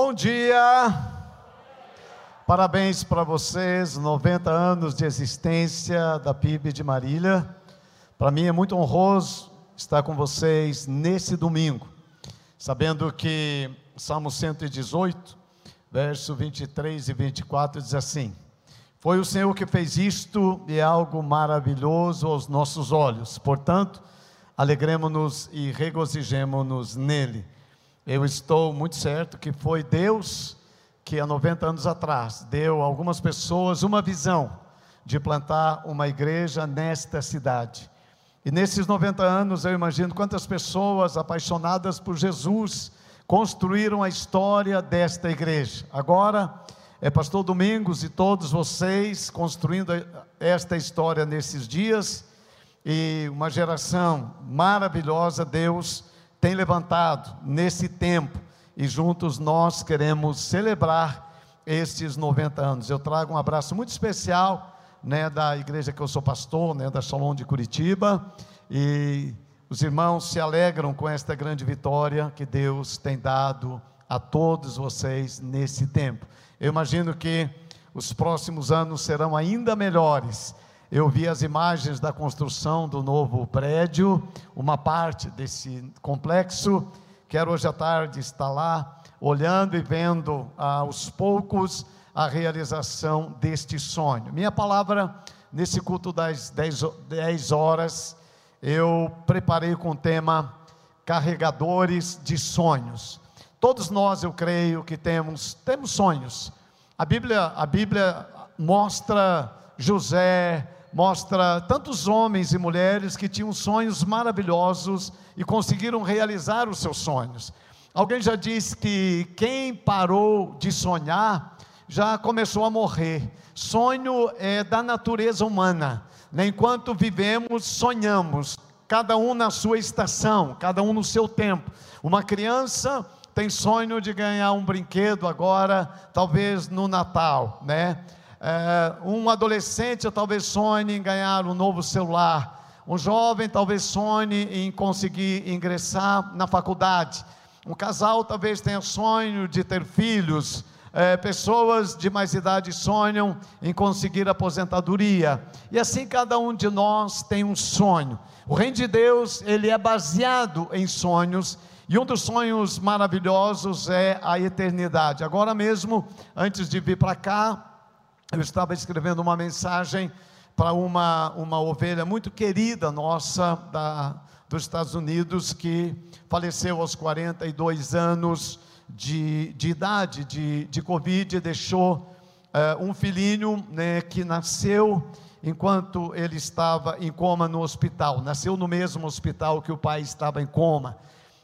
Bom dia! Parabéns para vocês, 90 anos de existência da PIB de Marília. Para mim é muito honroso estar com vocês nesse domingo, sabendo que Salmo 118, verso 23 e 24 diz assim: Foi o Senhor que fez isto e é algo maravilhoso aos nossos olhos. Portanto, alegremos-nos e regozijemos-nos nele. Eu estou muito certo que foi Deus que há 90 anos atrás deu a algumas pessoas uma visão de plantar uma igreja nesta cidade. E nesses 90 anos eu imagino quantas pessoas apaixonadas por Jesus construíram a história desta igreja. Agora é pastor Domingos e todos vocês construindo esta história nesses dias e uma geração maravilhosa Deus tem levantado nesse tempo e juntos nós queremos celebrar estes 90 anos. Eu trago um abraço muito especial, né, da igreja que eu sou pastor, né, da Shalom de Curitiba, e os irmãos se alegram com esta grande vitória que Deus tem dado a todos vocês nesse tempo. Eu imagino que os próximos anos serão ainda melhores. Eu vi as imagens da construção do novo prédio, uma parte desse complexo. Quero hoje à tarde estar lá, olhando e vendo ah, aos poucos a realização deste sonho. Minha palavra nesse culto das 10, horas, eu preparei com o tema Carregadores de Sonhos. Todos nós, eu creio, que temos, temos sonhos. A Bíblia, a Bíblia mostra José, mostra tantos homens e mulheres que tinham sonhos maravilhosos e conseguiram realizar os seus sonhos. Alguém já disse que quem parou de sonhar já começou a morrer. Sonho é da natureza humana. Né? Enquanto vivemos, sonhamos, cada um na sua estação, cada um no seu tempo. Uma criança tem sonho de ganhar um brinquedo agora, talvez no Natal, né? É, um adolescente talvez sonhe em ganhar um novo celular. Um jovem talvez sonhe em conseguir ingressar na faculdade. Um casal talvez tenha sonho de ter filhos. É, pessoas de mais idade sonham em conseguir aposentadoria. E assim cada um de nós tem um sonho. O reino de Deus, ele é baseado em sonhos. E um dos sonhos maravilhosos é a eternidade. Agora mesmo, antes de vir para cá, eu estava escrevendo uma mensagem para uma, uma ovelha muito querida nossa da, dos Estados Unidos que faleceu aos 42 anos de, de idade de, de Covid e deixou é, um filhinho né, que nasceu enquanto ele estava em coma no hospital. Nasceu no mesmo hospital que o pai estava em coma.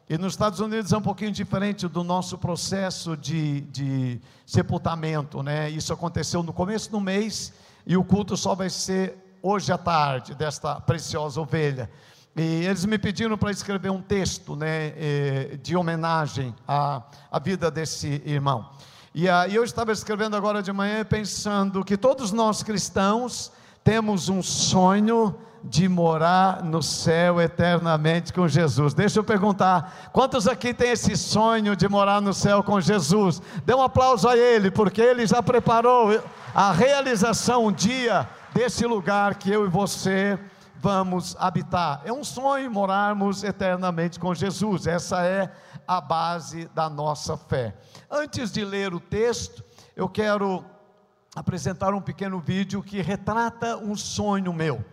E nos Estados Unidos é um pouquinho diferente do nosso processo de, de sepultamento, né? Isso aconteceu no começo do mês e o culto só vai ser hoje à tarde desta preciosa ovelha. E eles me pediram para escrever um texto, né, eh, de homenagem à, à vida desse irmão. E aí eu estava escrevendo agora de manhã pensando que todos nós cristãos temos um sonho de morar no céu eternamente com Jesus. Deixa eu perguntar: quantos aqui têm esse sonho de morar no céu com Jesus? Dê um aplauso a Ele, porque Ele já preparou a realização um dia desse lugar que eu e você vamos habitar. É um sonho morarmos eternamente com Jesus, essa é a base da nossa fé. Antes de ler o texto, eu quero apresentar um pequeno vídeo que retrata um sonho meu.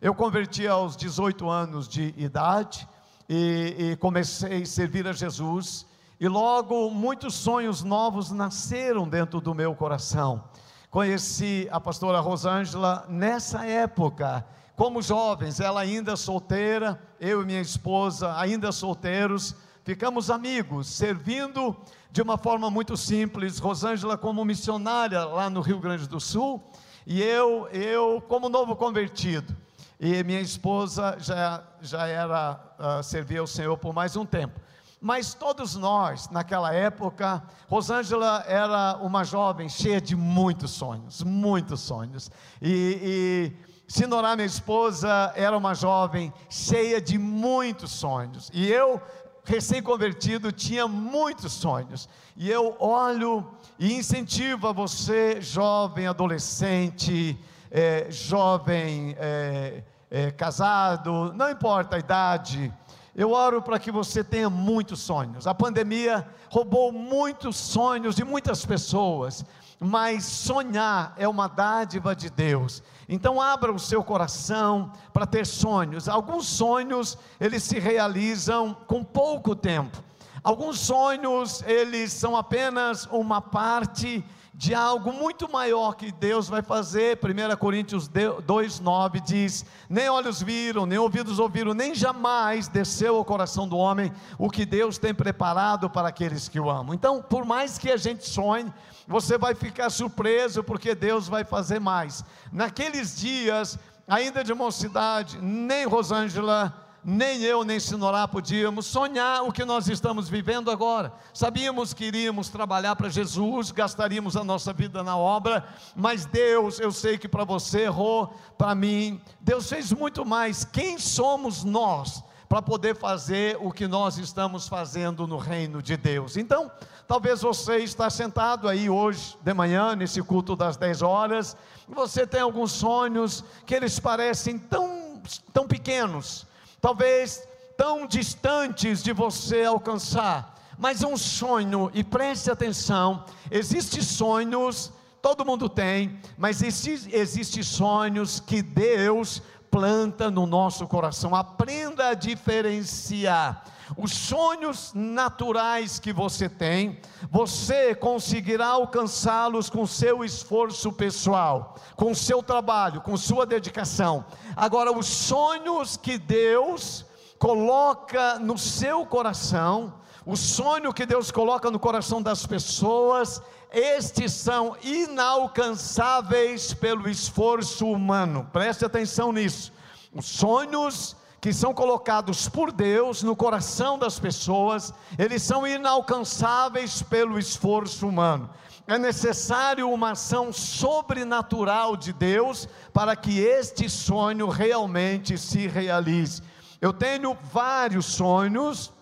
Eu converti aos 18 anos de idade e, e, comecei a servir a Jesus, e logo muitos sonhos novos nasceram dentro do meu coração. Conheci a pastora Rosângela nessa época, como jovens, ela ainda solteira, eu e minha esposa ainda solteiros, ficamos amigos, servindo de uma forma muito simples. Rosângela como missionária lá no Rio Grande do Sul, e eu, eu como novo convertido e minha esposa já, já era, uh, servia ao Senhor por mais um tempo. Mas todos nós, naquela época, Rosângela era uma jovem cheia de muitos sonhos, muitos sonhos. E, e Sinorá, minha esposa, era uma jovem cheia de muitos sonhos. E eu recém-convertido, tinha muitos sonhos. E eu olho e incentivo a você, jovem, adolescente, é, jovem, é, é, casado, não importa a idade, eu oro para que você tenha muitos sonhos. A pandemia roubou muitos sonhos de muitas pessoas, mas sonhar é uma dádiva de Deus. Então abra o seu coração para ter sonhos. Alguns sonhos eles se realizam com pouco tempo. Alguns sonhos eles são apenas uma parte de algo muito maior que Deus vai fazer. 1 Coríntios 2,9 diz: Nem olhos viram, nem ouvidos ouviram, nem jamais desceu ao coração do homem o que Deus tem preparado para aqueles que o amam. Então, por mais que a gente sonhe, você vai ficar surpreso, porque Deus vai fazer mais. Naqueles dias, ainda de mocidade, nem Rosângela nem eu nem Sinorá podíamos sonhar o que nós estamos vivendo agora. Sabíamos que iríamos trabalhar para Jesus, gastaríamos a nossa vida na obra, mas Deus, eu sei que para você errou, para mim, Deus fez muito mais. Quem somos nós? Para poder fazer o que nós estamos fazendo no reino de Deus. Então, talvez você está sentado aí hoje de manhã, nesse culto das 10 horas, e você tem alguns sonhos que eles parecem tão, tão pequenos, talvez tão distantes de você alcançar, mas um sonho, e preste atenção: existem sonhos, todo mundo tem, mas existem existe sonhos que Deus planta no nosso coração. Aprenda a diferenciar os sonhos naturais que você tem, você conseguirá alcançá-los com seu esforço pessoal, com seu trabalho, com sua dedicação. Agora, os sonhos que Deus coloca no seu coração, o sonho que Deus coloca no coração das pessoas, estes são inalcançáveis pelo esforço humano. Preste atenção nisso. Os sonhos que são colocados por Deus no coração das pessoas, eles são inalcançáveis pelo esforço humano. É necessário uma ação sobrenatural de Deus para que este sonho realmente se realize. Eu tenho vários sonhos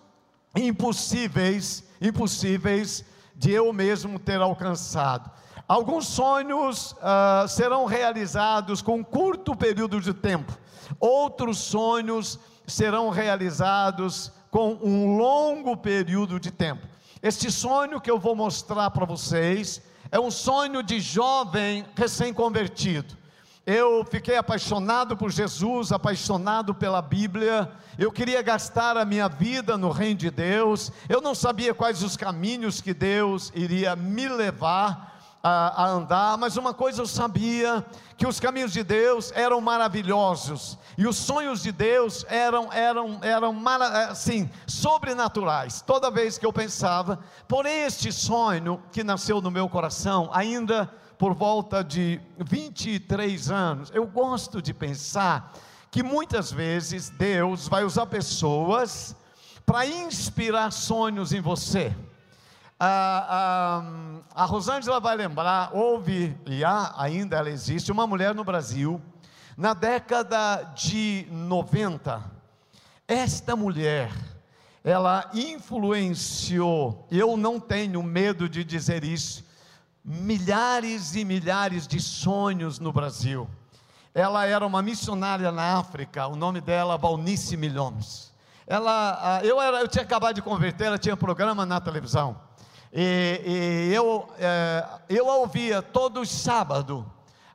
impossíveis, impossíveis de eu mesmo ter alcançado. Alguns sonhos uh, serão realizados com um curto período de tempo Outros sonhos serão realizados com um longo período de tempo. Este sonho que eu vou mostrar para vocês é um sonho de jovem recém-convertido. Eu fiquei apaixonado por Jesus, apaixonado pela Bíblia. Eu queria gastar a minha vida no reino de Deus. Eu não sabia quais os caminhos que Deus iria me levar a, a, andar, mas uma coisa eu sabia: que os caminhos de Deus eram maravilhosos, e os sonhos de Deus eram, eram, eram assim, sobrenaturais. Toda vez que eu pensava, por este sonho que nasceu no meu coração, ainda por volta de 23 anos, eu gosto de pensar que muitas vezes Deus vai usar pessoas para inspirar sonhos em você. A, a, a Rosângela vai lembrar, houve, e há ainda, ela existe, uma mulher no Brasil, na década de 90. Esta mulher, ela influenciou, eu não tenho medo de dizer isso, milhares e milhares de sonhos no Brasil. Ela era uma missionária na África, o nome dela Valnice Milhomes. Ela, eu, era, eu tinha acabado de converter, ela tinha programa na televisão. E, e eu, é, eu ouvia todo sábado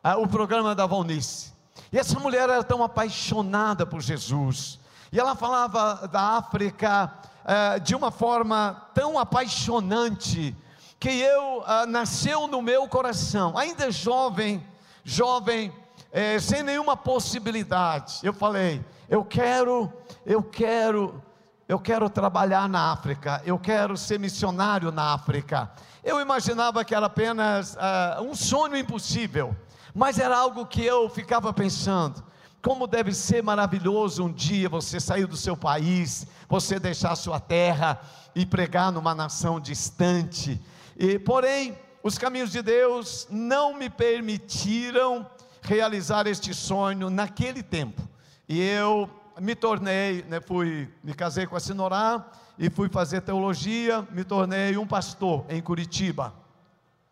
é, o programa da Valnice. E essa mulher era tão apaixonada por Jesus. E ela falava da África é, de uma forma tão apaixonante que eu é, nasceu no meu coração, ainda jovem, jovem, é, sem nenhuma possibilidade. Eu falei, eu quero, eu quero eu quero trabalhar na África, eu quero ser missionário na África. Eu imaginava que era apenas uh, um sonho impossível, mas era algo que eu ficava pensando. Como deve ser maravilhoso um dia você sair do seu país, você deixar sua terra e pregar numa nação distante. E, porém, os caminhos de Deus não me permitiram realizar este sonho naquele tempo. E eu me tornei, né, fui, me casei com a Sinorá e fui fazer teologia, me tornei um pastor em Curitiba.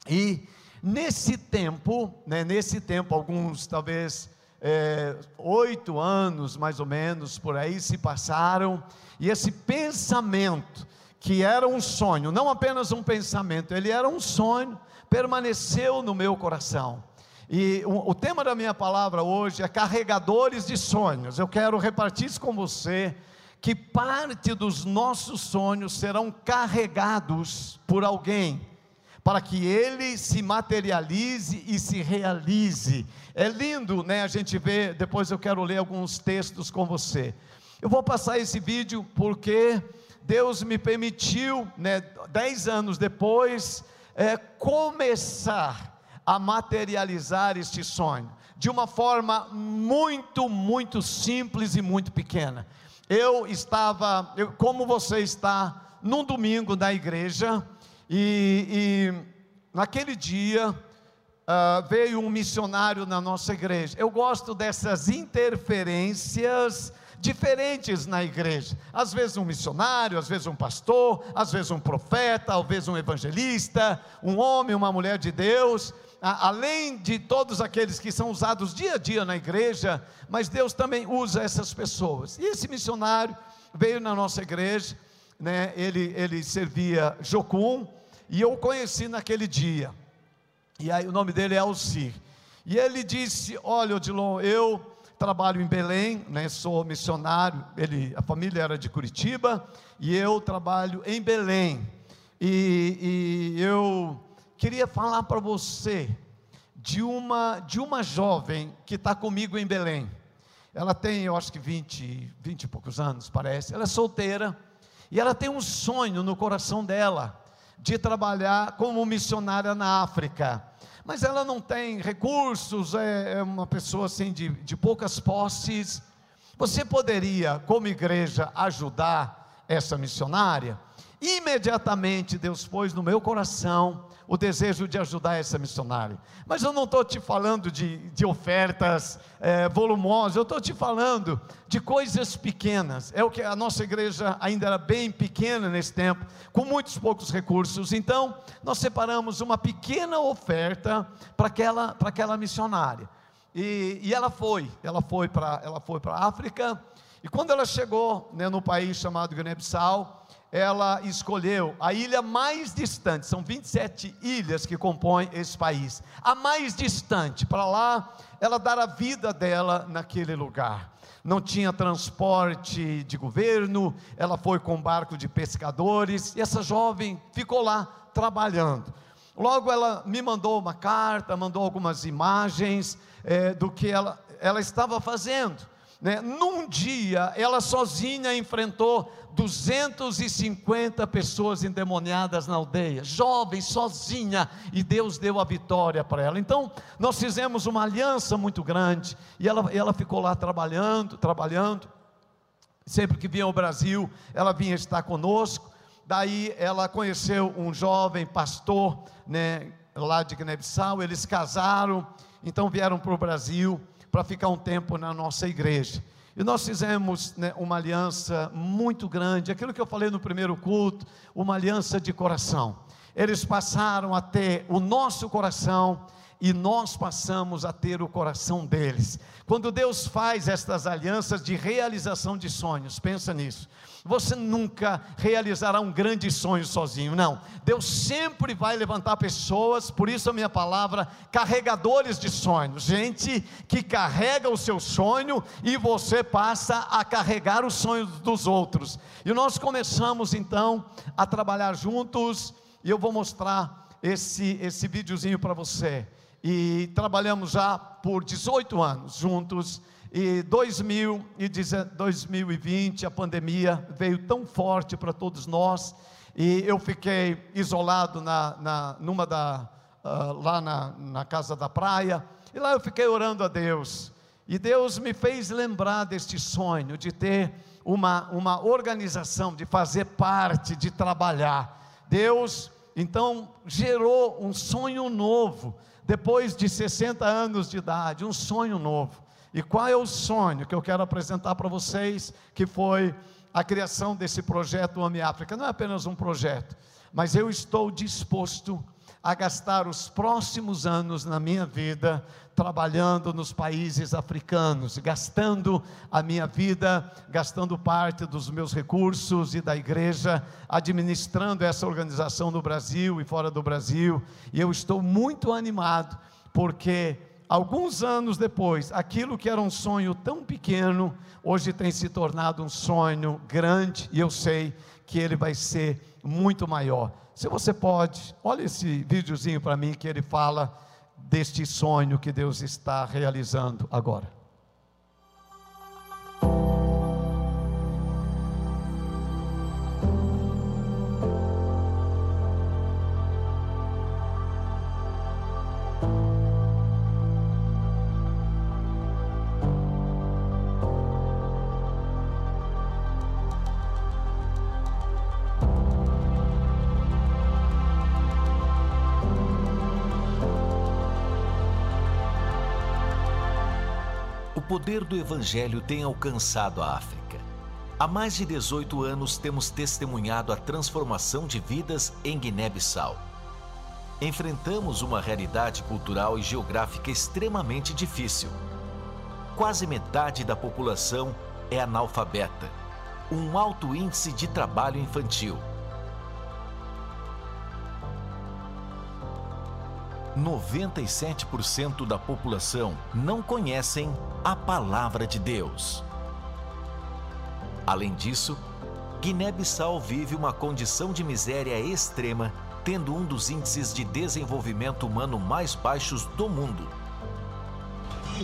E nesse tempo, né, nesse tempo, alguns talvez é, oito anos mais ou menos por aí se passaram, e esse pensamento, que era um sonho, não apenas um pensamento, ele era um sonho, permaneceu no meu coração. E o, o, tema da minha palavra hoje é carregadores de sonhos. Eu quero repartir isso com você que parte dos nossos sonhos serão carregados por alguém para que ele se materialize e se realize. É lindo, né? A gente vê, depois eu quero ler alguns textos com você. Eu vou passar esse vídeo porque Deus me permitiu, né, dez anos depois, é, começar a materializar este sonho de uma forma muito, muito simples e muito pequena. Eu estava, eu, como você está, num domingo na igreja, e, e naquele dia uh, veio um missionário na nossa igreja. Eu gosto dessas interferências diferentes na igreja. Às vezes um missionário, às vezes um pastor, às vezes um profeta, às vezes um evangelista, um homem, uma mulher de Deus além de todos aqueles que são usados dia a dia na igreja, mas Deus também usa essas pessoas. E esse missionário veio na nossa igreja, né, ele, ele servia Jocum, e eu o conheci naquele dia. E aí o nome dele é Alcir. E ele disse: Olha, Odilon, eu trabalho em Belém, né, sou missionário. Ele, a família era de Curitiba e eu trabalho em Belém. E, e eu queria falar para você de uma, de uma jovem que está comigo em Belém. Ela tem, eu acho que 20, 20 e poucos anos, parece. Ela é solteira e ela tem um sonho no coração dela de trabalhar como missionária na África. Mas ela não tem recursos, é, é uma pessoa assim de, de poucas posses. Você poderia, como igreja, ajudar essa missionária? Imediatamente Deus pôs no meu coração o desejo de ajudar essa missionária. Mas eu não estou te falando de, de ofertas é, volumosas, eu estou te falando de coisas pequenas. É o que a nossa igreja ainda era bem pequena nesse tempo, com muitos poucos recursos. Então, nós separamos uma pequena oferta para aquela, aquela missionária. E, e ela foi, ela foi para ela foi para a África. E quando ela chegou né, no país chamado Guiné-Bissau, ela escolheu a ilha mais distante, são 27 ilhas que compõem esse país, a mais distante, para lá ela dar a vida dela naquele lugar. Não tinha transporte de governo, ela foi com barco de pescadores, e essa jovem ficou lá trabalhando. Logo ela me mandou uma carta, mandou algumas imagens é, do que ela, ela estava fazendo. Né? Num dia, ela sozinha enfrentou 250 pessoas endemoniadas na aldeia, jovem, sozinha, e Deus deu a vitória para ela. Então, nós fizemos uma aliança muito grande, e ela, ela ficou lá trabalhando, trabalhando. Sempre que vinha ao Brasil, ela vinha estar conosco. Daí ela conheceu um jovem pastor, né, lá de Guiné-Bissau, eles casaram, então vieram para o Brasil para ficar um tempo na nossa igreja. E nós fizemos né, uma aliança muito grande, aquilo que eu falei no primeiro culto, uma aliança de coração. Eles passaram a ter o nosso coração e nós passamos a ter o coração deles. Quando Deus faz estas alianças de realização de sonhos, pensa nisso. Você nunca realizará um grande sonho sozinho, não. Deus sempre vai levantar pessoas, por isso a minha palavra, carregadores de sonhos, gente que carrega o seu sonho e você passa a carregar os sonhos dos outros. E nós começamos então a trabalhar juntos, e eu vou mostrar esse, esse videozinho para você. E trabalhamos já por 18 anos juntos e 2020, a pandemia veio tão forte para todos nós, e eu fiquei isolado na, na numa da, uh, lá na, na casa da praia, e lá eu fiquei orando a Deus, e Deus me fez lembrar deste sonho de ter uma, uma organização, de fazer parte, de trabalhar. Deus então gerou um sonho novo, depois de 60 anos de idade, um sonho novo E qual é o sonho que eu quero apresentar para vocês, que foi a criação desse projeto Homem África? Não é apenas um projeto, mas eu estou disposto a gastar os próximos anos na minha vida trabalhando nos países africanos, gastando a minha vida, gastando parte dos meus recursos e da igreja, administrando essa organização no Brasil e fora do Brasil, e eu estou muito animado, porque alguns anos depois, aquilo que era um sonho tão pequeno, hoje tem se tornado um sonho grande, e eu sei que ele vai ser muito maior. Se você pode, olha esse videozinho para mim que ele fala deste sonho que Deus está realizando agora. Poder do Evangelho tem alcançado a África. Há mais de 18 anos temos testemunhado a transformação de vidas em Guiné-Bissau. Enfrentamos uma realidade cultural e geográfica extremamente difícil. Quase metade da população é analfabeta, um alto índice de trabalho infantil 97% da população não conhecem a palavra de Deus. Além disso, Guiné-Bissau vive uma condição de miséria extrema, tendo um dos índices de desenvolvimento humano mais baixos do mundo.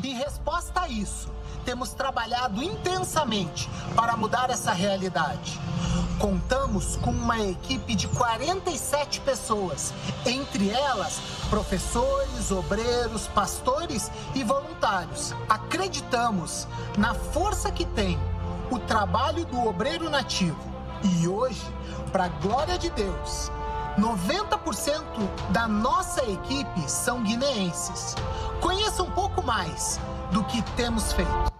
Em resposta a isso, temos trabalhado intensamente para mudar essa realidade. Contamos com uma equipe de 47 pessoas, entre elas professores, obreiros, pastores e voluntários. Acreditamos na força que tem o trabalho do obreiro nativo. E hoje, para a glória de Deus, 90% da nossa equipe são guineenses. Conheça um pouco mais do que temos feito.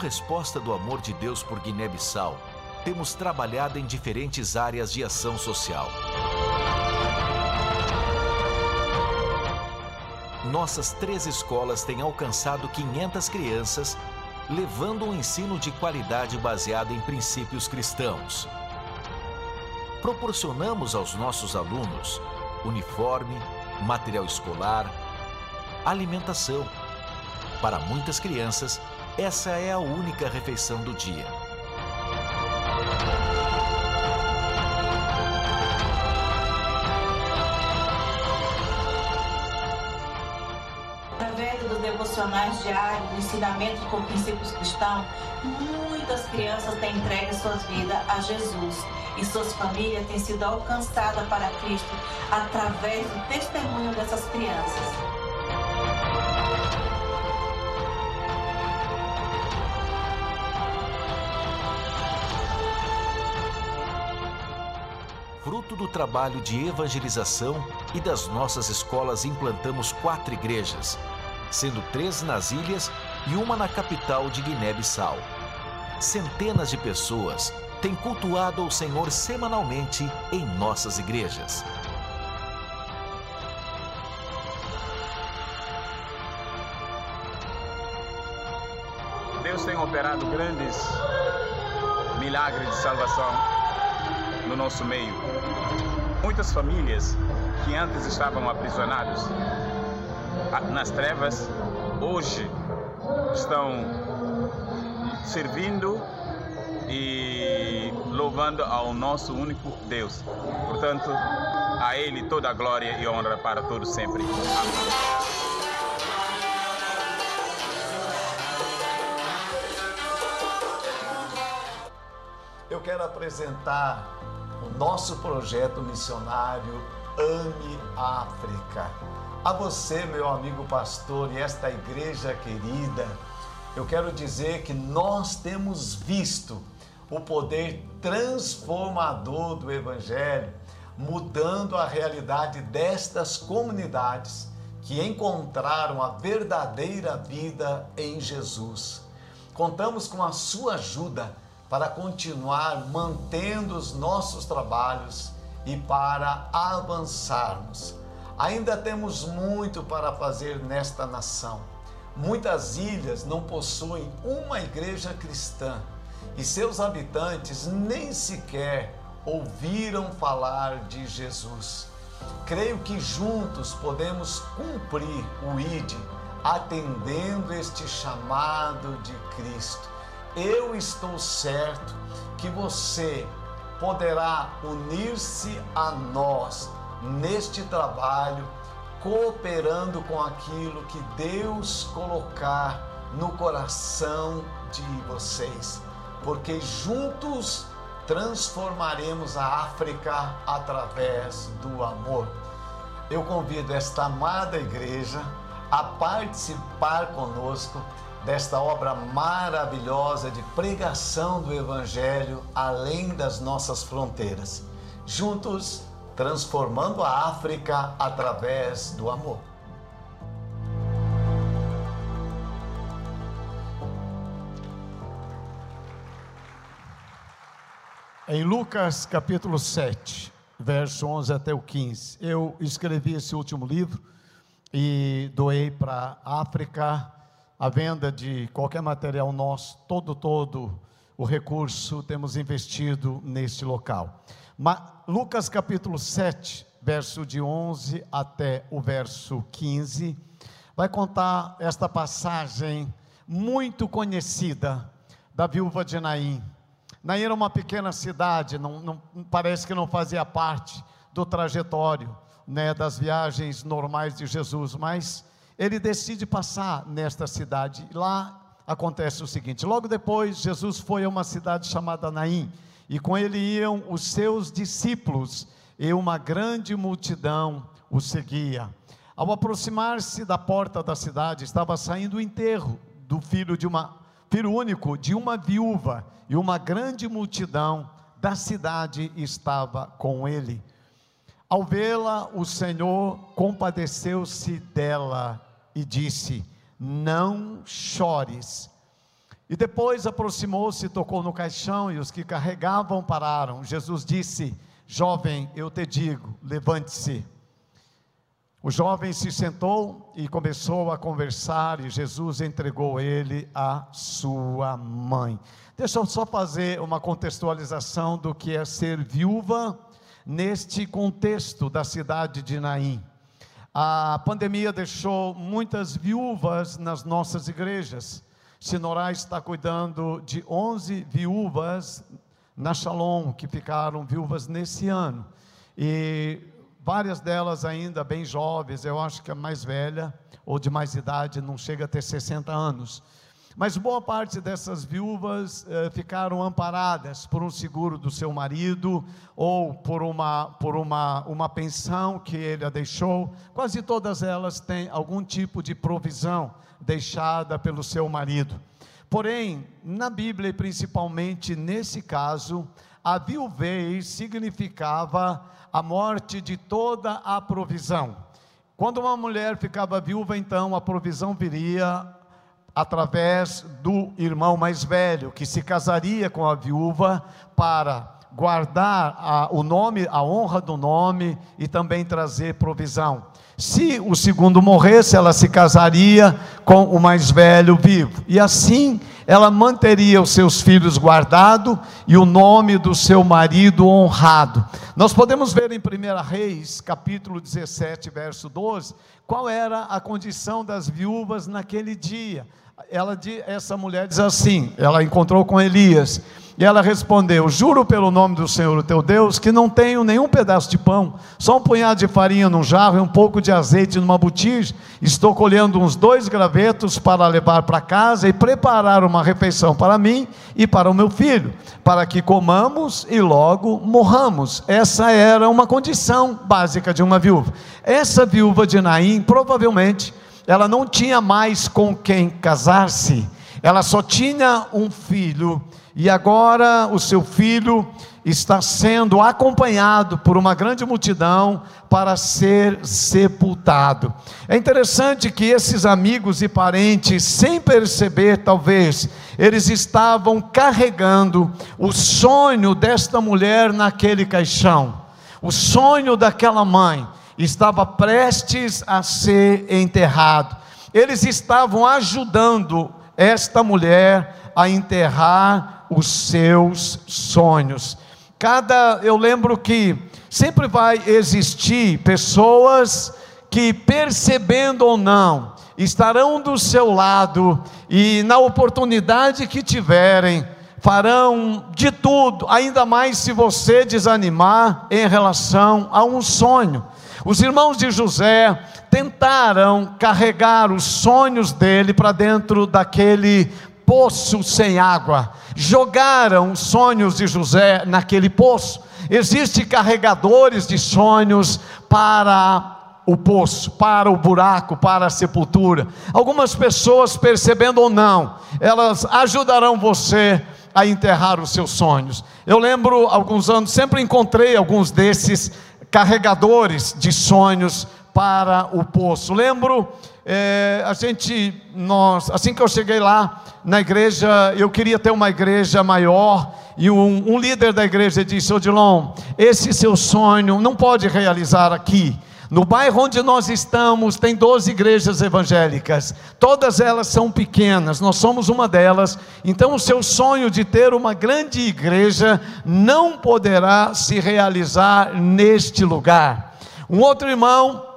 Resposta do amor de Deus por Guiné-Bissau, temos trabalhado em diferentes áreas de ação social. Nossas três escolas têm alcançado 500 crianças, levando um ensino de qualidade baseado em princípios cristãos. Proporcionamos aos nossos alunos uniforme, material escolar, alimentação. Para muitas crianças, essa é a única refeição do dia. Através dos devocionais diários, do ensinamento com princípios cristãos, muitas crianças têm entregue suas vidas a Jesus e suas famílias têm sido alcançadas para Cristo através do testemunho dessas crianças. Fruto do trabalho de evangelização e das nossas escolas, implantamos quatro igrejas, sendo três nas ilhas e uma na capital de Guiné-Bissau. Centenas de pessoas têm cultuado ao Senhor semanalmente em nossas igrejas. Deus tem operado grandes milagres de salvação no nosso meio. Muitas famílias que antes estavam aprisionadas nas trevas, hoje estão servindo e louvando ao nosso único Deus. Portanto, a Ele toda a glória e honra para todos sempre. Amém.「eu quero apresentar o nosso projeto missionário Ame África. A você, meu amigo pastor, e esta igreja querida, eu quero dizer que nós temos visto o poder transformador do Evangelho, mudando a realidade destas comunidades que encontraram a verdadeira vida em Jesus. Contamos com a sua ajuda para continuar mantendo os nossos trabalhos e para avançarmos. Ainda temos muito para fazer nesta nação. Muitas ilhas não possuem uma igreja cristã e seus habitantes nem sequer ouviram falar de Jesus. Creio que juntos podemos cumprir o ID, atendendo este chamado de Cristo. Eu estou certo que você poderá unir-se a nós neste trabalho, cooperando com aquilo que Deus colocar no coração de vocês, porque juntos transformaremos a África através do amor. Eu convido esta amada igreja a participar conosco desta obra maravilhosa de pregação do Evangelho além das nossas fronteiras. Juntos, transformando a África através do amor. Em Lucas capítulo 7, verso 11 até o 15, eu escrevi esse último livro e doei para a África a venda de qualquer material nosso, todo, todo o recurso temos investido neste local. Lucas capítulo 7, verso de 11 até o verso 15, vai contar esta passagem muito conhecida da viúva de Naim. Naim era uma pequena cidade, não, não, parece que não fazia parte do trajetório né, das viagens normais de Jesus, mas ele decide passar nesta cidade. Lá acontece o seguinte: logo depois, Jesus foi a uma cidade chamada Naim e com ele iam os seus discípulos, e uma grande multidão o seguia. Ao aproximar-se da porta da cidade, estava saindo o enterro do filho de uma filho único de uma viúva, e uma grande multidão da cidade estava com ele. Ao vê-la, o Senhor compadeceu-se dela e disse: Não chores. E depois aproximou-se, tocou no caixão e os que carregavam pararam. Jesus disse: Jovem, eu te digo, levante-se. O jovem se sentou e começou a conversar, e Jesus entregou ele à sua mãe. Deixa eu só fazer uma contextualização do que é ser viúva neste contexto da cidade de Naim. A pandemia deixou muitas viúvas nas nossas igrejas. Sinorá está cuidando de 11 viúvas na Shalom, que ficaram viúvas nesse ano. E várias delas ainda bem jovens, eu acho que a mais velha, ou de mais idade, não chega a ter 60 anos. Mas boa parte dessas viúvas eh, ficaram amparadas por um seguro do seu marido ou por, uma, por uma, uma pensão que ele a deixou. Quase todas elas têm algum tipo de provisão deixada pelo seu marido. Porém, na Bíblia, principalmente nesse caso, a viuvez significava a morte de toda a provisão. Quando uma mulher ficava viúva, então a provisão viria através do irmão mais velho, que se casaria com a viúva para guardar a, o nome, a honra do nome e também trazer provisão. Se o segundo morresse, ela se casaria com o mais velho vivo. E assim ela manteria os seus filhos guardados e o nome do seu marido honrado. Nós podemos ver em 1 Reis, capítulo 17, verso 12, qual era a condição das viúvas naquele dia ela, essa mulher diz assim: ela encontrou com Elias. E ela respondeu: Juro pelo nome do Senhor, teu Deus, que não tenho nenhum pedaço de pão, só um punhado de farinha num jarro e um pouco de azeite numa botija. Estou colhendo uns dois gravetos para levar para casa e preparar uma refeição para mim e para o meu filho, para que comamos e logo morramos. Essa era uma condição básica de uma viúva. Essa viúva de Naim, provavelmente, ela não tinha mais com quem casar-se, ela só tinha um filho e agora o seu filho está sendo acompanhado por uma grande multidão para ser sepultado. É interessante que esses amigos e parentes, sem perceber, talvez, eles estavam carregando o sonho desta mulher naquele caixão, o sonho daquela mãe estava prestes a ser enterrado. Eles estavam ajudando esta mulher a enterrar os seus sonhos. Cada, eu lembro que sempre vai existir pessoas que percebendo ou não, estarão do seu lado e na oportunidade que tiverem, farão de tudo, ainda mais se você desanimar em relação a um sonho. Os irmãos de José tentaram carregar os sonhos dele para dentro daquele poço sem água. Jogaram os sonhos de José naquele poço. Existem carregadores de sonhos para o poço, para o buraco, para a sepultura. Algumas pessoas, percebendo ou não, elas ajudarão você a enterrar os seus sonhos. Eu lembro, alguns anos, sempre encontrei alguns desses carregadores de sonhos para o poço. Lembro, é, a gente, nós, assim que eu cheguei lá, na igreja, eu queria ter uma igreja maior, e um, um líder da igreja disse: Odilon, esse seu sonho não pode realizar aqui. No bairro onde nós estamos, tem 12 igrejas evangélicas, todas elas são pequenas, nós somos uma delas, então o seu sonho de ter uma grande igreja não poderá se realizar neste lugar. Um outro irmão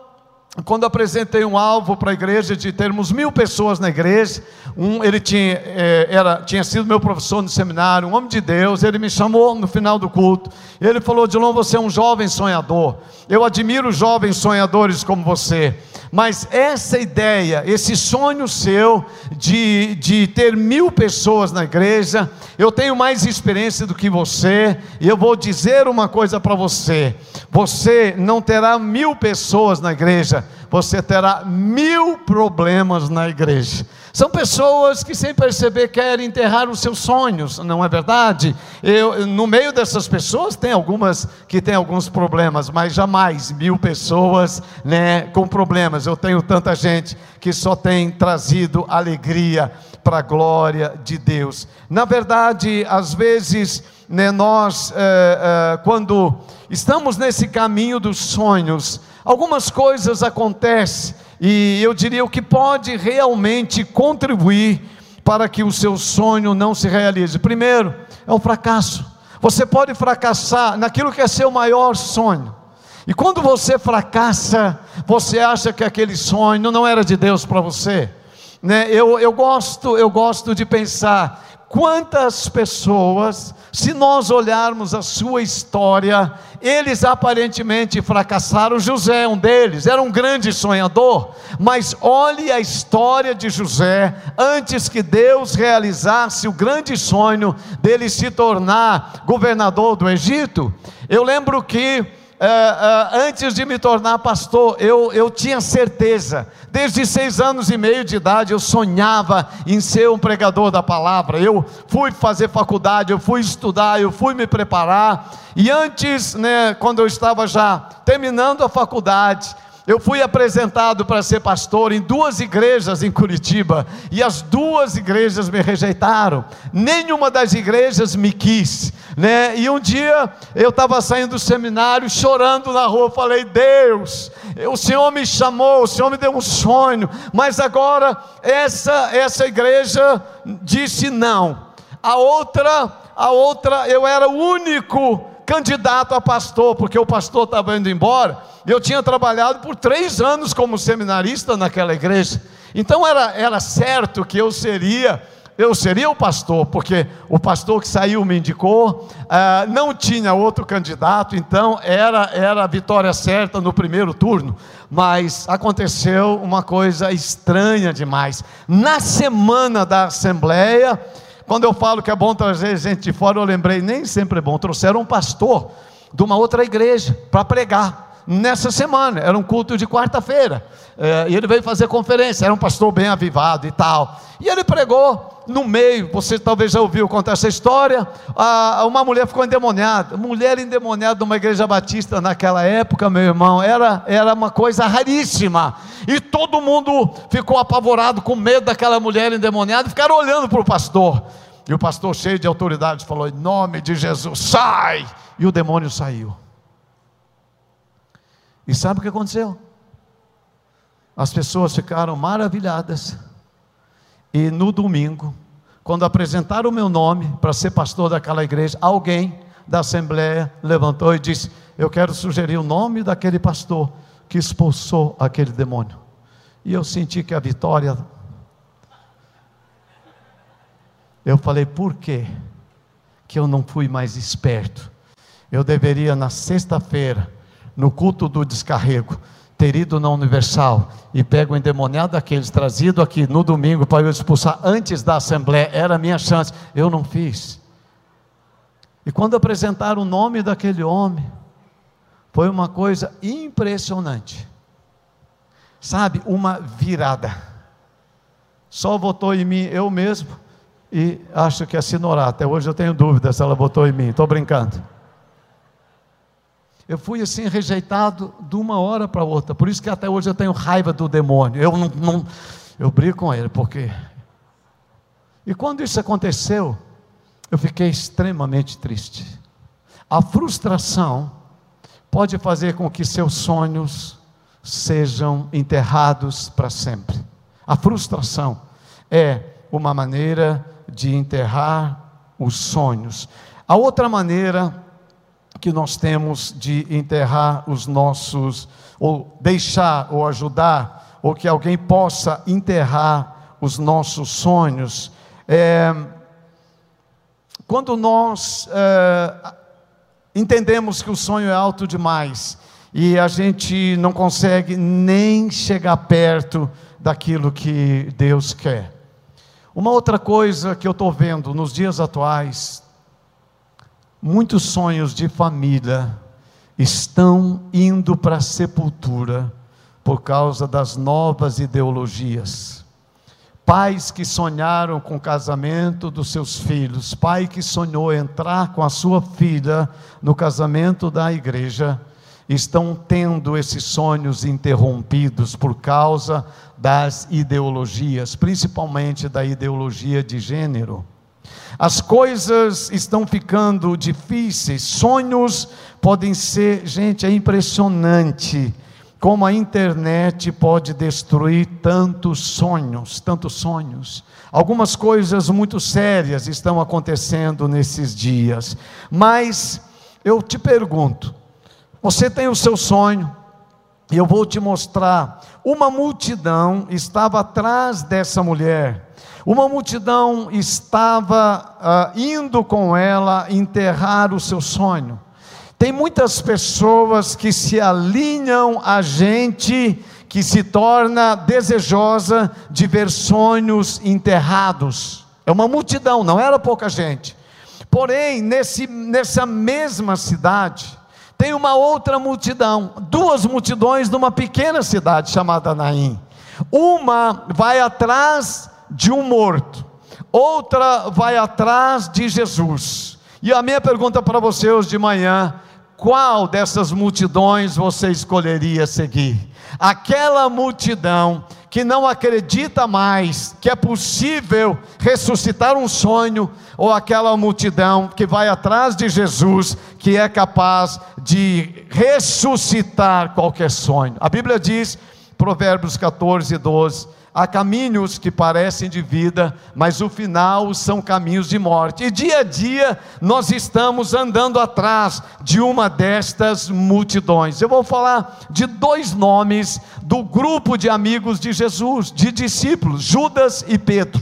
quando apresentei um alvo para a igreja de termos mil pessoas na igreja, um, ele tinha, é, era, tinha sido meu professor no seminário, um homem de Deus, ele me chamou no final do culto, ele falou, Dilon, você é um jovem sonhador, eu admiro jovens sonhadores como você, mas essa ideia, esse sonho seu de, de ter mil pessoas na igreja, eu tenho mais experiência do que você, e eu vou dizer uma coisa para você: você não terá mil pessoas na igreja, você terá mil problemas na igreja. São pessoas que, sem perceber, querem enterrar os seus sonhos, não é verdade? Eu, no meio dessas pessoas, tem algumas que têm alguns problemas, mas jamais mil pessoas né, com problemas. Eu tenho tanta gente que só tem trazido alegria para a glória de Deus. Na verdade, às vezes, né, nós, é, é, quando estamos nesse caminho dos sonhos, algumas coisas acontecem e eu diria o que pode realmente contribuir para que o seu sonho não se realize. Primeiro, é o fracasso. Você pode fracassar naquilo que é seu maior sonho. E quando você fracassa, você acha que aquele sonho não era de Deus para você. Né? Eu, eu, gosto, eu gosto de pensar quantas pessoas, se nós olharmos a sua história, eles aparentemente fracassaram. José é um deles, era um grande sonhador, mas olhe a história de José antes que Deus realizasse o grande sonho dele se tornar governador do Egito. Eu lembro que Uh, uh, antes de me tornar pastor, eu, eu tinha certeza, desde seis anos e meio de idade, eu sonhava em ser um pregador da palavra. Eu fui fazer faculdade, eu fui estudar, eu fui me preparar, e antes, né, quando eu estava já terminando a faculdade, eu fui apresentado para ser pastor em duas igrejas em Curitiba e as duas igrejas me rejeitaram. Nenhuma das igrejas me quis, né? E um dia eu estava saindo do seminário chorando na rua, falei: "Deus, o Senhor me chamou, o Senhor me deu um sonho, mas agora essa essa igreja disse não. A outra, a outra, eu era o único candidato a pastor, porque o pastor estava indo embora. Eu tinha trabalhado por três anos como seminarista naquela igreja. Então era, era certo que eu seria eu seria o pastor, porque o pastor que saiu me indicou, ah, não tinha outro candidato, então era, era a vitória certa no primeiro turno. Mas aconteceu uma coisa estranha demais. Na semana da Assembleia, quando eu falo que é bom trazer gente de fora, eu lembrei, nem sempre é bom, trouxeram um pastor de uma outra igreja para pregar nessa semana, era um culto de quarta-feira, é, e ele veio fazer conferência, era um pastor bem avivado e tal, e ele pregou no meio, você talvez já ouviu contar essa história, a, uma mulher ficou endemoniada, mulher endemoniada numa igreja batista naquela época, meu irmão, era, era uma coisa raríssima, e todo mundo ficou apavorado, com medo daquela mulher endemoniada, e ficaram olhando para o pastor, e o pastor cheio de autoridade falou, em nome de Jesus, sai, e o demônio saiu, e sabe o que aconteceu? As pessoas ficaram maravilhadas. E no domingo, quando apresentaram o meu nome para ser pastor daquela igreja, alguém da assembleia levantou e disse: Eu quero sugerir o nome daquele pastor que expulsou aquele demônio. E eu senti que a vitória. Eu falei: Por quê? Que eu não fui mais esperto. Eu deveria, na sexta-feira, no culto do descarrego, ter ido na Universal e pego o endemoniado daqueles, trazido aqui no domingo para eu expulsar antes da Assembleia, era a minha chance, eu não fiz. E quando apresentaram o nome daquele homem, foi uma coisa impressionante. Sabe, uma virada. Só votou em mim eu mesmo e acho que a Sinorá. Até hoje eu tenho dúvidas se ela votou em mim, estou brincando. Eu fui assim rejeitado de uma hora para outra. Por isso que até hoje eu tenho raiva do demônio. Eu não, não eu brigo com ele porque E quando isso aconteceu, eu fiquei extremamente triste. A frustração pode fazer com que seus sonhos sejam enterrados para sempre. A frustração é uma maneira de enterrar os sonhos. A outra maneira que nós temos de enterrar os nossos, ou deixar, ou ajudar, ou que alguém possa enterrar os nossos sonhos. É, quando nós é, entendemos que o sonho é alto demais e a gente não consegue nem chegar perto daquilo que Deus quer. Uma outra coisa que eu estou vendo nos dias atuais, muitos sonhos de família estão indo para a sepultura por causa das novas ideologias. Pais que sonharam com o casamento dos seus filhos, pai que sonhou entrar com a sua filha no casamento da igreja, estão tendo esses sonhos interrompidos por causa das ideologias, principalmente da ideologia de gênero. As coisas estão ficando difíceis, sonhos podem ser, gente, é impressionante como a internet pode destruir tantos sonhos, tantos sonhos. Algumas coisas muito sérias estão acontecendo nesses dias. Mas eu te pergunto, você tem o seu sonho, e eu vou te mostrar. Uma multidão estava atrás dessa mulher uma multidão estava uh, indo com ela enterrar o seu sonho. Tem muitas pessoas que se alinham a gente que se torna desejosa de ver sonhos enterrados. É uma multidão, não era pouca gente. Porém, nesse, nessa mesma cidade, tem uma outra multidão, duas multidões numa pequena cidade chamada Naim. Uma vai atrás de um morto, outra vai atrás de Jesus. E a minha pergunta para você hoje de manhã: qual dessas multidões você escolheria seguir? Aquela multidão que não acredita mais que é possível ressuscitar um sonho, ou aquela multidão que vai atrás de Jesus, que é capaz de ressuscitar qualquer sonho. A Bíblia diz, Provérbios 14, 12: Há caminhos que parecem de vida, mas o final são caminhos de morte. E dia a dia nós estamos andando atrás de uma destas multidões. Eu vou falar de dois nomes do grupo de amigos de Jesus, de discípulos, Judas e Pedro.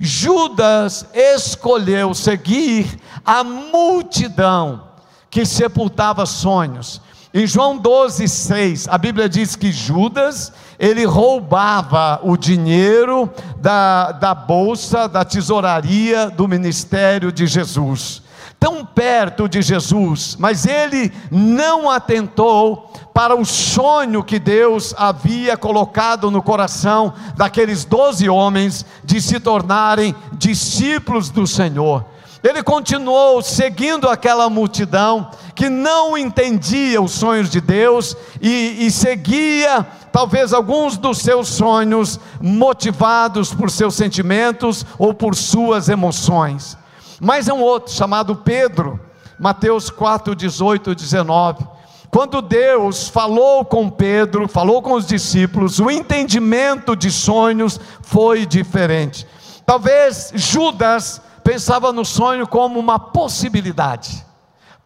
Judas escolheu seguir a multidão que sepultava sonhos. Em João 12, 6, a Bíblia diz que Judas, ele roubava o dinheiro da, da bolsa, da tesouraria do ministério de Jesus. Tão perto de Jesus, mas ele não atentou para o sonho que Deus havia colocado no coração daqueles doze homens de se tornarem discípulos do Senhor. Ele continuou seguindo aquela multidão que não entendia os sonhos de Deus e, e seguia talvez alguns dos seus sonhos motivados por seus sentimentos ou por suas emoções. Mas é um outro chamado Pedro, Mateus 4, 18 19. Quando Deus falou com Pedro, falou com os discípulos, o entendimento de sonhos foi diferente. Talvez Judas pensava no sonho como uma possibilidade.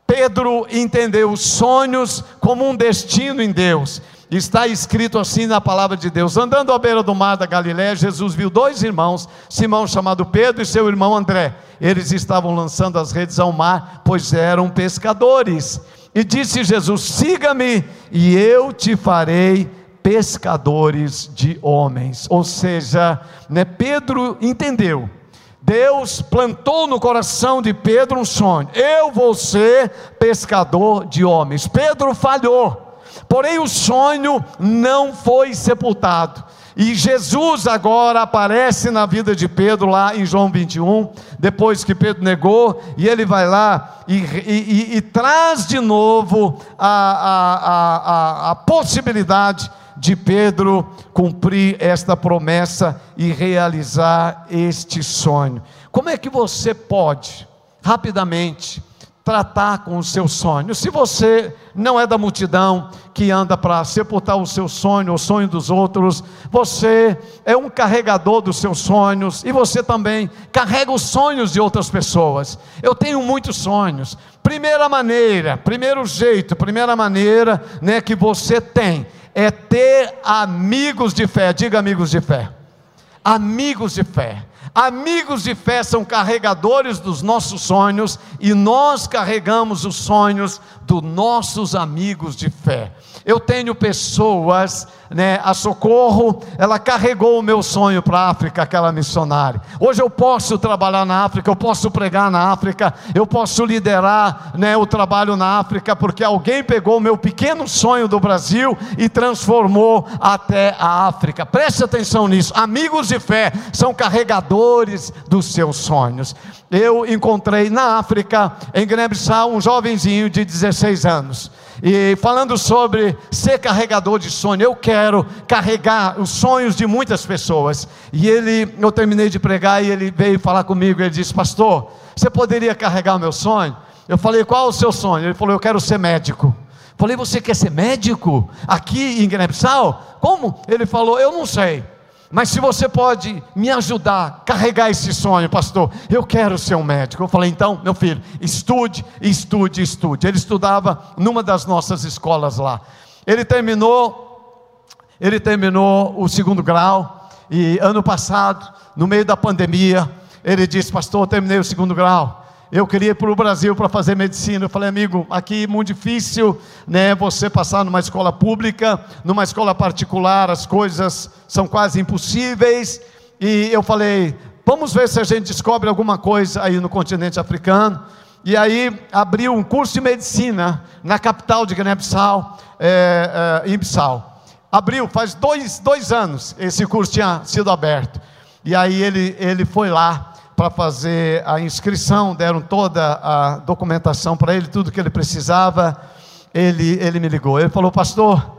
Pedro entendeu os sonhos como um destino em Deus. Está escrito assim na palavra de Deus: andando à beira do mar da Galiléia, Jesus viu dois irmãos, Simão chamado Pedro e seu irmão André. Eles estavam lançando as redes ao mar, pois eram pescadores. E disse Jesus: Siga-me, e eu te farei pescadores de homens. Ou seja, né, Pedro entendeu Deus plantou no coração de Pedro um sonho: eu vou ser pescador de homens. Pedro falhou, porém o sonho não foi sepultado. E Jesus agora aparece na vida de Pedro lá em João 21, depois que Pedro negou, e ele vai lá e, e, e, e traz de novo a, a, a, a possibilidade de Pedro cumprir esta promessa e realizar este sonho. Como é que você pode, rapidamente, tratar com o seu sonho? Se você não é da multidão que anda para sepultar o seu sonho, o sonho dos outros, você é um carregador dos seus sonhos e você também carrega os sonhos de outras pessoas. Eu tenho muitos sonhos. Primeira maneira, primeiro jeito, primeira maneira, né, que você tem é ter amigos de fé. Diga amigos de fé. Amigos de fé. Amigos de fé são carregadores dos nossos sonhos e nós carregamos os sonhos dos nossos amigos de fé. Eu tenho pessoas, né, a Socorro, ela carregou o meu sonho para a África, aquela missionária. Hoje eu posso trabalhar na África, eu posso pregar na África, eu posso liderar né, o trabalho na África, porque alguém pegou o meu pequeno sonho do Brasil e transformou até a África. Preste atenção nisso. Amigos de fé são carregadores dos seus sonhos. Eu encontrei na África, em Guiné-Bissau, um jovenzinho de 16 anos e falando sobre ser carregador de sonho, eu quero carregar os sonhos de muitas pessoas. E ele, eu terminei de pregar e ele veio falar comigo. Ele disse: Pastor, você poderia carregar o meu sonho? Eu falei: Qual é o seu sonho? Ele falou: Eu quero ser médico. Falei: Você quer ser médico aqui em Guiné-Bissau? Como? Ele falou: Eu não sei. Mas se você pode me ajudar a carregar esse sonho, pastor, eu quero ser um médico. Eu falei, então, meu filho, estude, estude, estude. Ele estudava numa das nossas escolas lá. Ele terminou, ele terminou o segundo grau, e ano passado, no meio da pandemia, ele disse, pastor, terminei o segundo grau eu queria ir para o Brasil para fazer medicina. Eu falei, amigo, aqui é muito difícil, né? Você passar numa escola pública, numa escola particular, as coisas são quase impossíveis. E eu falei, vamos ver se a gente descobre alguma coisa aí no continente africano. E aí abriu um curso de medicina na capital de Guiné-Bissau, é, é. Abriu, faz dois, dois anos esse curso tinha sido aberto. E aí ele, ele foi lá para fazer a inscrição, deram toda a documentação para ele, tudo que ele precisava. Ele, ele me ligou. Ele falou, pastor,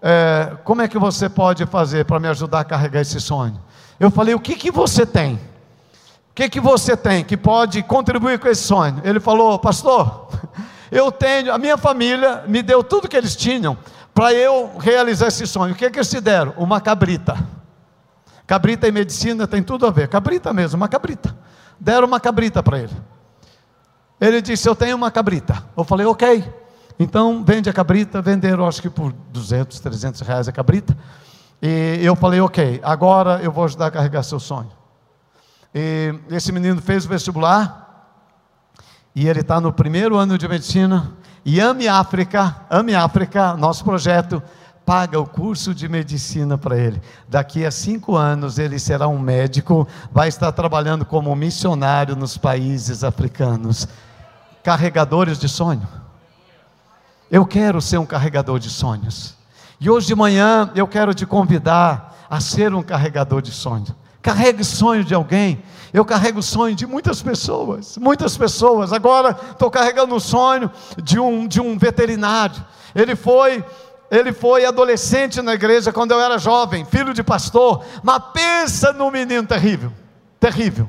é, como é que você pode fazer para me ajudar a carregar esse sonho? Eu falei, o que, que você tem? O que, que você tem que pode contribuir com esse sonho? Ele falou, pastor, eu tenho, a minha família me deu tudo que eles tinham para eu realizar esse sonho. O que, que eles te deram? Uma cabrita. Cabrita e medicina tem tudo a ver. Cabrita mesmo, uma cabrita. Deram uma cabrita para ele. Ele disse: Eu tenho uma cabrita. Eu falei: Ok. Então vende a cabrita. Venderam, acho que por 200, 300 reais a cabrita. E eu falei: Ok, agora eu vou ajudar a carregar seu sonho. E esse menino fez o vestibular. E ele está no primeiro ano de medicina. E Ame África, Ame África, nosso projeto, paga o curso de medicina para ele. Daqui a cinco anos ele será um médico, vai estar trabalhando como missionário nos países africanos carregadores de sonho. Eu quero ser um carregador de sonhos. E hoje de manhã eu quero te convidar a ser um carregador de sonhos. Carregue sonho de alguém. Eu carrego o sonho de muitas pessoas, muitas pessoas. Agora estou carregando o sonho de um, de um veterinário. Ele foi ele foi adolescente na igreja quando eu era jovem, filho de pastor, mas pensa no menino terrível, terrível.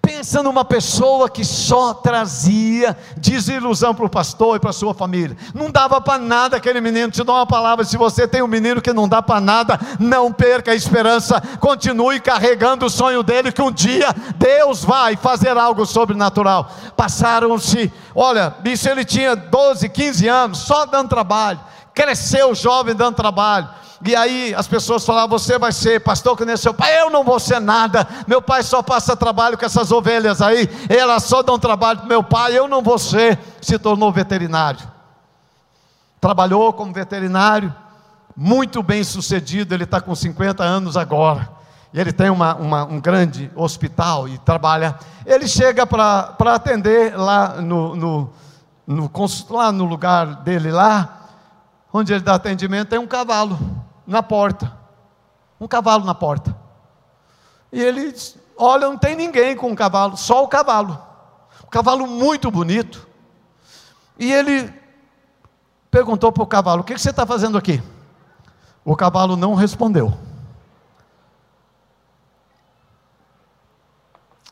Pensa numa pessoa que só trazia desilusão para o pastor e para a sua família. Não dava para nada aquele menino. Te dou uma palavra: se você tem um menino que não dá para nada, não perca a esperança. Continue carregando o sonho dele, que um dia Deus vai fazer algo sobrenatural. Passaram-se, olha, bicho, ele tinha 12, 15 anos, só dando trabalho. Cresceu jovem dando trabalho e aí as pessoas falavam: Você vai ser pastor que nem seu pai. Eu não vou ser nada. Meu pai só passa trabalho com essas ovelhas aí. Elas só dão trabalho para meu pai. Eu não vou ser. Se tornou veterinário. Trabalhou como veterinário. Muito bem sucedido. Ele está com 50 anos agora. E ele tem uma, uma, um grande hospital e trabalha. Ele chega para atender lá no, no, no, lá no lugar dele lá, onde ele dá atendimento, tem um cavalo na porta. Um cavalo na porta. E ele Olha, não tem ninguém com um cavalo, só o cavalo. Um cavalo muito bonito. E ele perguntou para o cavalo: O que, que você está fazendo aqui? O cavalo não respondeu.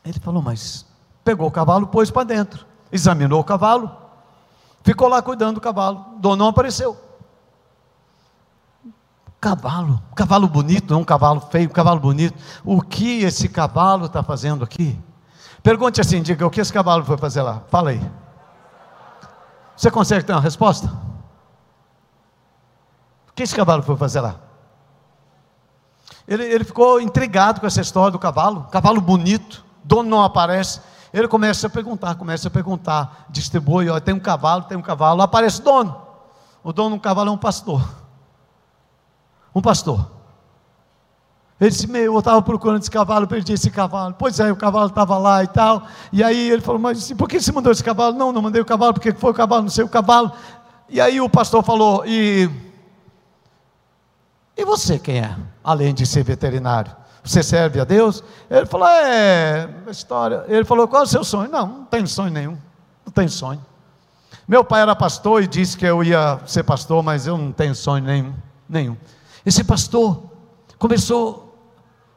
Ele falou: Mas pegou o cavalo, pôs para dentro, examinou o cavalo, ficou lá cuidando do cavalo. O dono não apareceu. Cavalo, cavalo bonito, não um cavalo feio, cavalo bonito. O que esse cavalo está fazendo aqui? Pergunte assim, diga, o que esse cavalo foi fazer lá? Fala aí. Você consegue ter uma resposta? O que esse cavalo foi fazer lá? Ele, ele ficou intrigado com essa história do cavalo, cavalo bonito, dono não aparece. Ele começa a perguntar, começa a perguntar, distribui, ó, tem um cavalo, tem um cavalo, aparece o dono. O dono do cavalo é um pastor um pastor. Ele disse: Meu, eu estava procurando esse cavalo, perdi esse cavalo. Pois é, o cavalo estava lá e tal. E aí ele falou: Mas por que você mandou esse cavalo? Não, não mandei o cavalo, porque foi o cavalo, não sei o cavalo. E aí o pastor falou: E, e você quem é? Além de ser veterinário. Você serve a Deus? Ele falou: É, história. Ele falou: Qual é o seu sonho? Não, não tenho sonho nenhum. Não tenho sonho. Meu pai era pastor e disse que eu ia ser pastor, mas eu não tenho sonho nenhum. nenhum. Esse pastor começou,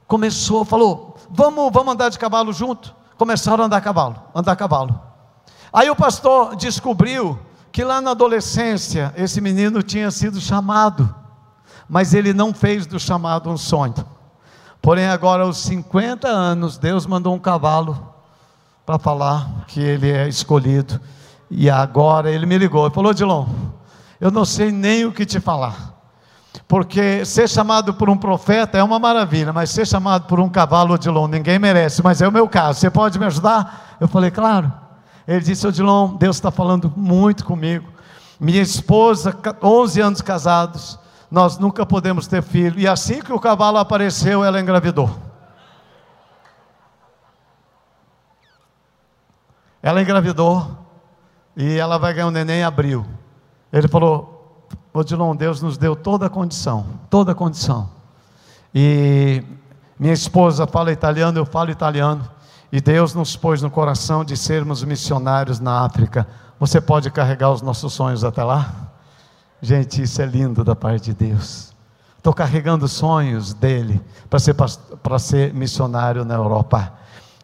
começou, falou: vamos, vamos andar de cavalo junto. Começaram a andar a cavalo, andar a cavalo. Aí o pastor descobriu que lá na adolescência esse menino tinha sido chamado, mas ele não fez do chamado um sonho. Porém, agora aos 50 anos, Deus mandou um cavalo para falar que ele é escolhido. E agora ele me ligou e falou: Dilon, eu não sei nem o que te falar. Porque ser chamado por um profeta é uma maravilha, mas ser chamado por um cavalo Odilon, ninguém merece, mas é o meu caso. Você pode me ajudar? Eu falei, claro. Ele disse, Odilon, Deus está falando muito comigo. Minha esposa, 11 anos casados, nós nunca podemos ter filho. E assim que o cavalo apareceu, ela engravidou. Ela engravidou e ela vai ganhar um neném em abril. Ele falou: Odilon, Deus nos deu toda a condição, toda a condição. E minha esposa fala italiano, eu falo italiano. E Deus nos pôs no coração de sermos missionários na África. Você pode carregar os nossos sonhos até lá? Gente, isso é lindo da parte de Deus. Estou carregando sonhos dele para ser, para ser missionário na Europa.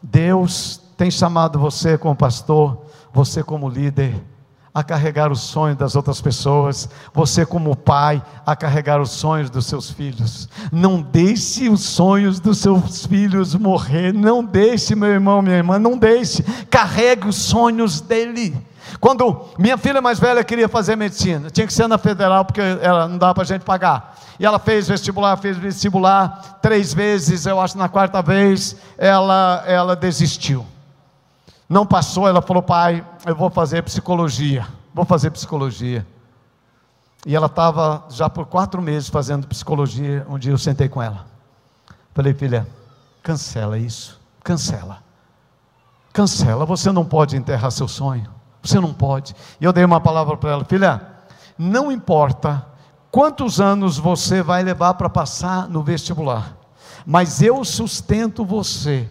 Deus tem chamado você como pastor, você como líder, a carregar os sonhos das outras pessoas, você, como pai, a carregar os sonhos dos seus filhos. Não deixe os sonhos dos seus filhos morrer, não deixe, meu irmão, minha irmã, não deixe, carregue os sonhos dele. Quando minha filha mais velha queria fazer medicina, tinha que ser na federal, porque ela não dava para a gente pagar. E ela fez vestibular, fez vestibular três vezes, eu acho na quarta vez, ela, ela desistiu. Não passou, ela falou, pai, eu vou fazer psicologia. Vou fazer psicologia. E ela estava já por quatro meses fazendo psicologia. Um dia eu sentei com ela. Falei, filha, cancela isso. Cancela. Cancela. Você não pode enterrar seu sonho. Você não pode. E eu dei uma palavra para ela, filha, não importa quantos anos você vai levar para passar no vestibular, mas eu sustento você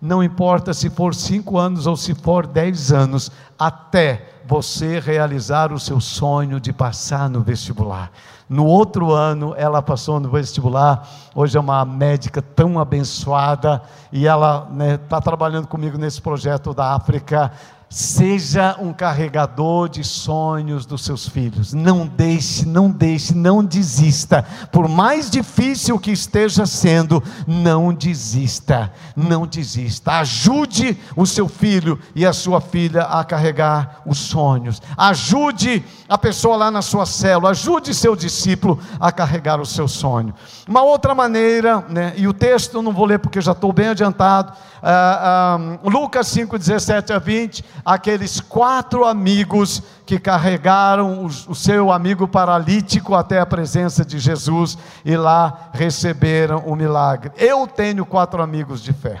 não importa se for cinco anos ou se for dez anos, até você realizar o seu sonho de passar no vestibular. No outro ano, ela passou no vestibular. Hoje é uma médica tão abençoada e ela está né, tá trabalhando comigo nesse projeto da África. Seja um carregador de sonhos dos seus filhos. Não deixe, não deixe, não desista. Por mais difícil que esteja sendo, não desista. Não desista. Ajude o seu filho e a sua filha a carregar os sonhos. Ajude a pessoa lá na sua célula. Ajude seu discípulo a carregar o seu sonho. Uma outra maneira, né, e o texto não vou ler porque já estou bem adiantado. Uh, uh, Lucas 5, 17 a 20 aqueles quatro amigos que carregaram o, o seu amigo paralítico até a presença de Jesus e lá receberam o milagre. Eu tenho quatro amigos de fé.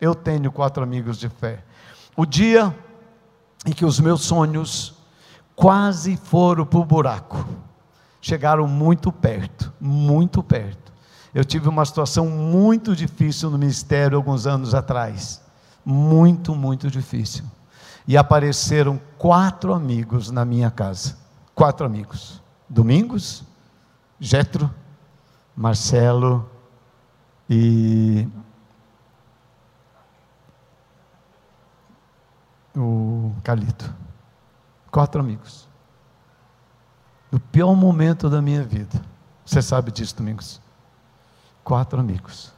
Eu tenho quatro amigos de fé. O dia em que os meus sonhos quase foram para o buraco, chegaram muito perto, muito perto. Eu tive uma situação muito difícil no ministério alguns anos atrás. Muito, muito difícil e apareceram quatro amigos na minha casa. Quatro amigos. Domingos, Jetro, Marcelo e o Calito. Quatro amigos. No pior momento da minha vida. Você sabe disso, Domingos? Quatro amigos.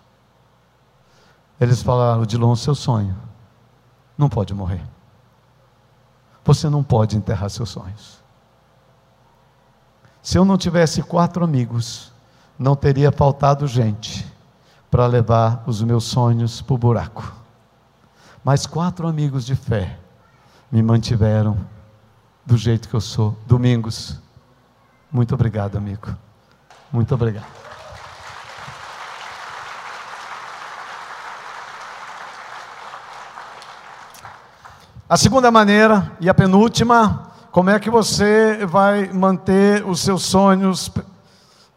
Eles falaram, Dilon, seu sonho não pode morrer. Você não pode enterrar seus sonhos. Se eu não tivesse quatro amigos, não teria faltado gente para levar os meus sonhos para o buraco. Mas quatro amigos de fé me mantiveram do jeito que eu sou. Domingos, muito obrigado, amigo. Muito obrigado. A segunda maneira, e a penúltima, como é que você vai manter os seus sonhos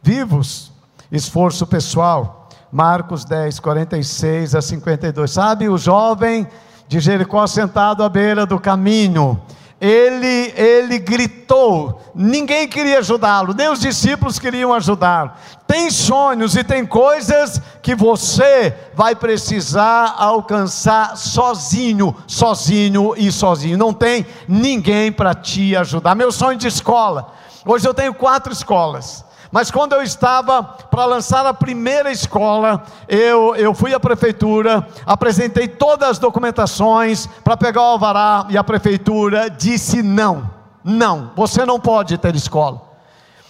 vivos? Esforço pessoal. Marcos 10, 46 a 52. Sabe, o jovem de Jericó sentado à beira do caminho, ele, ele gritou, ninguém queria ajudá-lo, nem os discípulos queriam ajudá-lo. Tem sonhos e tem coisas que você vai precisar alcançar sozinho, sozinho e sozinho. Não tem ninguém para te ajudar. Meu sonho de escola. Hoje eu tenho quatro escolas. Mas quando eu estava para lançar a primeira escola, eu, eu fui à prefeitura, apresentei todas as documentações para pegar o alvará e a prefeitura disse não, não, você não pode ter escola.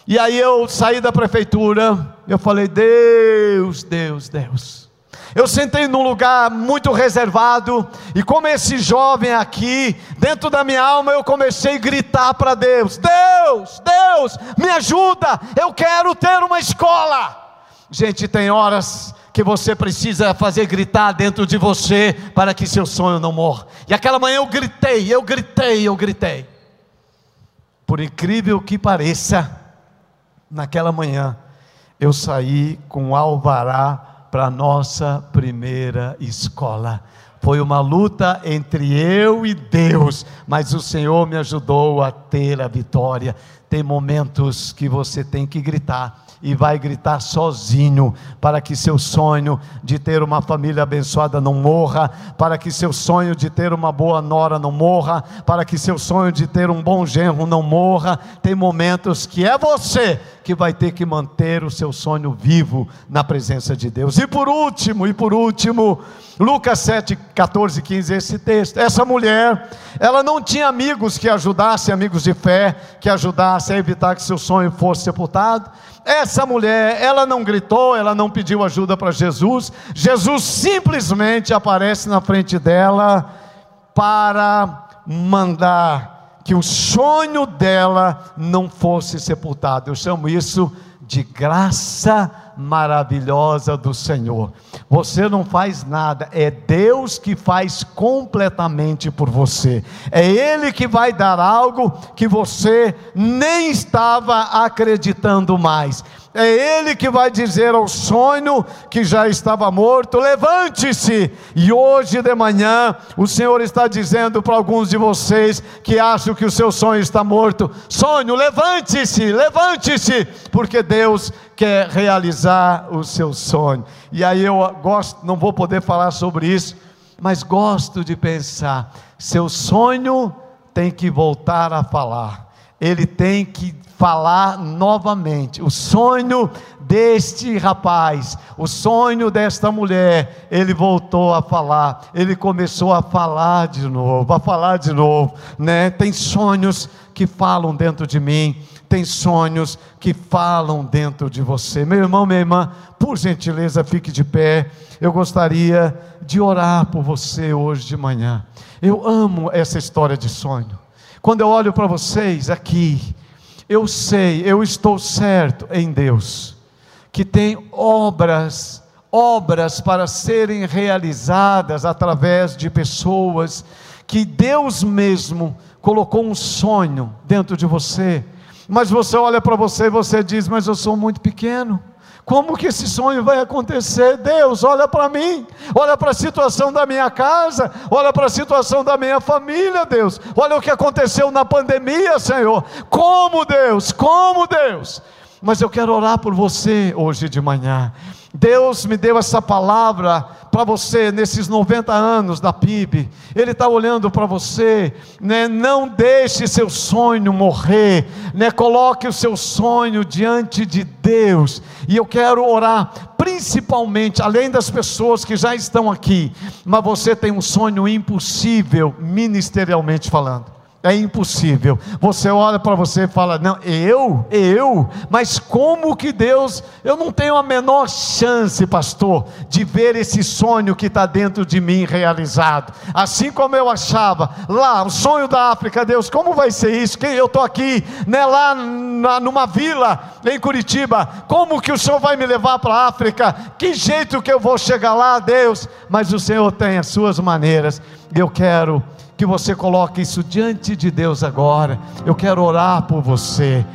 E aí eu saí da prefeitura, eu falei, Deus, Deus, Deus. Eu sentei num lugar muito reservado, e como esse jovem aqui, dentro da minha alma, eu comecei a gritar para Deus: Deus, Deus, me ajuda, eu quero ter uma escola. Gente, tem horas que você precisa fazer gritar dentro de você para que seu sonho não morra. E aquela manhã eu gritei, eu gritei, eu gritei. Por incrível que pareça, naquela manhã eu saí com alvará para a nossa primeira escola. Foi uma luta entre eu e Deus, mas o Senhor me ajudou a ter a vitória. Tem momentos que você tem que gritar e vai gritar sozinho, para que seu sonho de ter uma família abençoada não morra, para que seu sonho de ter uma boa nora não morra, para que seu sonho de ter um bom genro não morra. Tem momentos que é você que vai ter que manter o seu sonho vivo na presença de Deus. E por último, e por último, Lucas 7, 14, 15, esse texto. Essa mulher, ela não tinha amigos que ajudassem, amigos de fé, que ajudassem a evitar que seu sonho fosse sepultado. Essa mulher, ela não gritou, ela não pediu ajuda para Jesus. Jesus simplesmente aparece na frente dela para mandar que o sonho dela não fosse sepultado. Eu chamo isso de graça maravilhosa do Senhor. Você não faz nada, é Deus que faz completamente por você. É Ele que vai dar algo que você nem estava acreditando mais. É Ele que vai dizer ao sonho que já estava morto: levante-se. E hoje de manhã, o Senhor está dizendo para alguns de vocês que acham que o seu sonho está morto: sonho, levante-se, levante-se, porque Deus quer realizar o seu sonho. E aí eu gosto, não vou poder falar sobre isso, mas gosto de pensar: seu sonho tem que voltar a falar, ele tem que falar novamente. O sonho deste rapaz, o sonho desta mulher, ele voltou a falar, ele começou a falar de novo, a falar de novo, né? Tem sonhos que falam dentro de mim, tem sonhos que falam dentro de você. Meu irmão, minha irmã, por gentileza, fique de pé. Eu gostaria de orar por você hoje de manhã. Eu amo essa história de sonho. Quando eu olho para vocês aqui, eu sei, eu estou certo em Deus, que tem obras, obras para serem realizadas através de pessoas, que Deus mesmo colocou um sonho dentro de você, mas você olha para você e você diz: Mas eu sou muito pequeno. Como que esse sonho vai acontecer? Deus, olha para mim, olha para a situação da minha casa, olha para a situação da minha família, Deus. Olha o que aconteceu na pandemia, Senhor. Como Deus, como Deus. Mas eu quero orar por você hoje de manhã. Deus me deu essa palavra para você nesses 90 anos da PIB. Ele está olhando para você, né? Não deixe seu sonho morrer, né? Coloque o seu sonho diante de Deus. E eu quero orar principalmente, além das pessoas que já estão aqui, mas você tem um sonho impossível ministerialmente falando é impossível. Você olha para você e fala: Não, eu, eu, mas como que Deus, eu não tenho a menor chance, pastor, de ver esse sonho que está dentro de mim realizado. Assim como eu achava, lá, o sonho da África, Deus, como vai ser isso? Eu estou aqui, né, lá na, numa vila em Curitiba, como que o Senhor vai me levar para a África? Que jeito que eu vou chegar lá, Deus? Mas o Senhor tem as suas maneiras, eu quero que você coloque isso diante de Deus agora. Eu quero orar por você.